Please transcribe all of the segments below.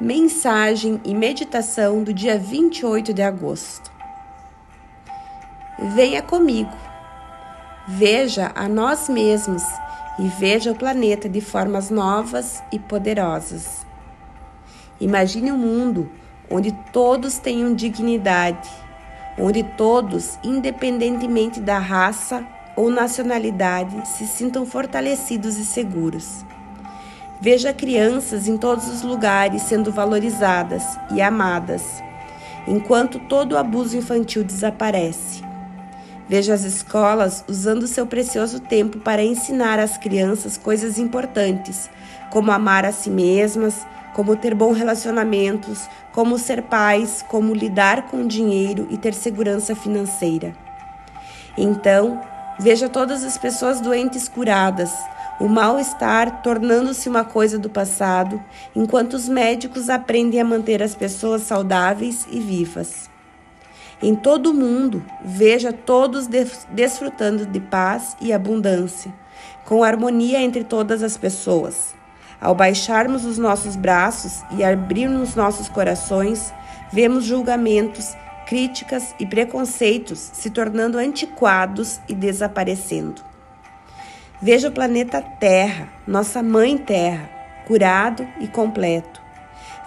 Mensagem e meditação do dia 28 de agosto. Venha comigo, veja a nós mesmos e veja o planeta de formas novas e poderosas. Imagine um mundo onde todos tenham dignidade, onde todos, independentemente da raça ou nacionalidade, se sintam fortalecidos e seguros. Veja crianças em todos os lugares sendo valorizadas e amadas, enquanto todo o abuso infantil desaparece. Veja as escolas usando seu precioso tempo para ensinar às crianças coisas importantes, como amar a si mesmas, como ter bons relacionamentos, como ser pais, como lidar com dinheiro e ter segurança financeira. Então, veja todas as pessoas doentes curadas, o mal-estar tornando-se uma coisa do passado, enquanto os médicos aprendem a manter as pessoas saudáveis e vivas. Em todo o mundo, veja todos desfrutando de paz e abundância, com harmonia entre todas as pessoas. Ao baixarmos os nossos braços e abrirmos nossos corações, vemos julgamentos, críticas e preconceitos se tornando antiquados e desaparecendo. Veja o planeta Terra, nossa mãe Terra, curado e completo.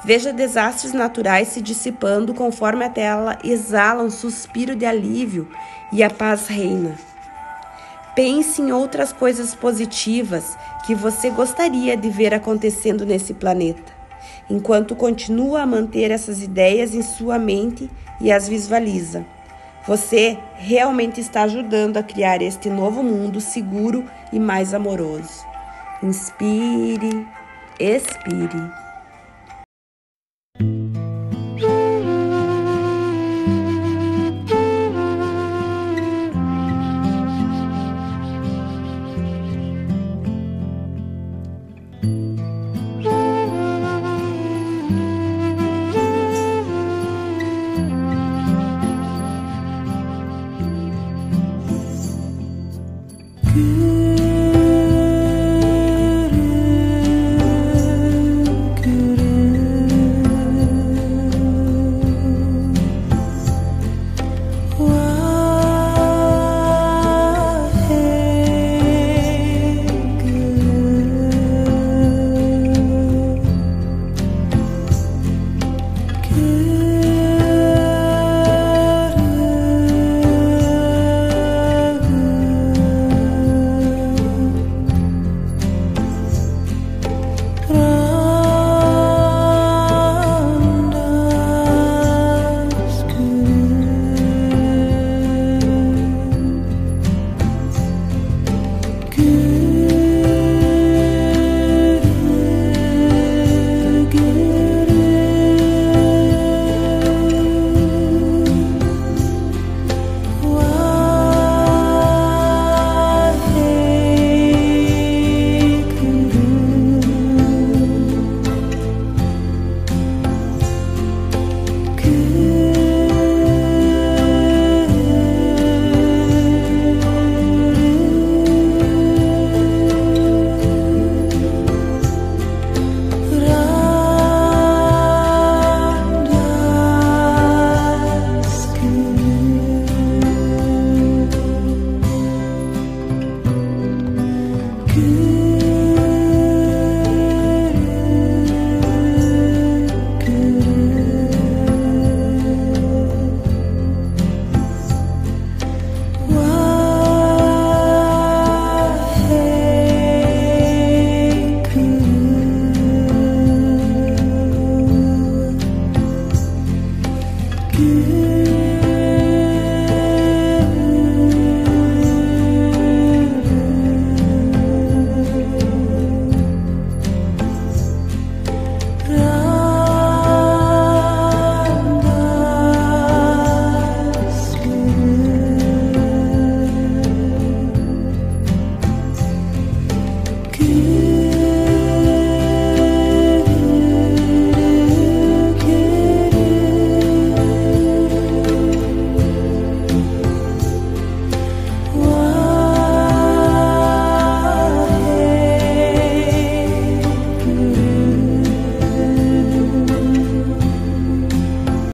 Veja desastres naturais se dissipando conforme a tela exala um suspiro de alívio e a paz reina. Pense em outras coisas positivas que você gostaria de ver acontecendo nesse planeta, enquanto continua a manter essas ideias em sua mente e as visualiza. Você realmente está ajudando a criar este novo mundo seguro e mais amoroso. Inspire, expire.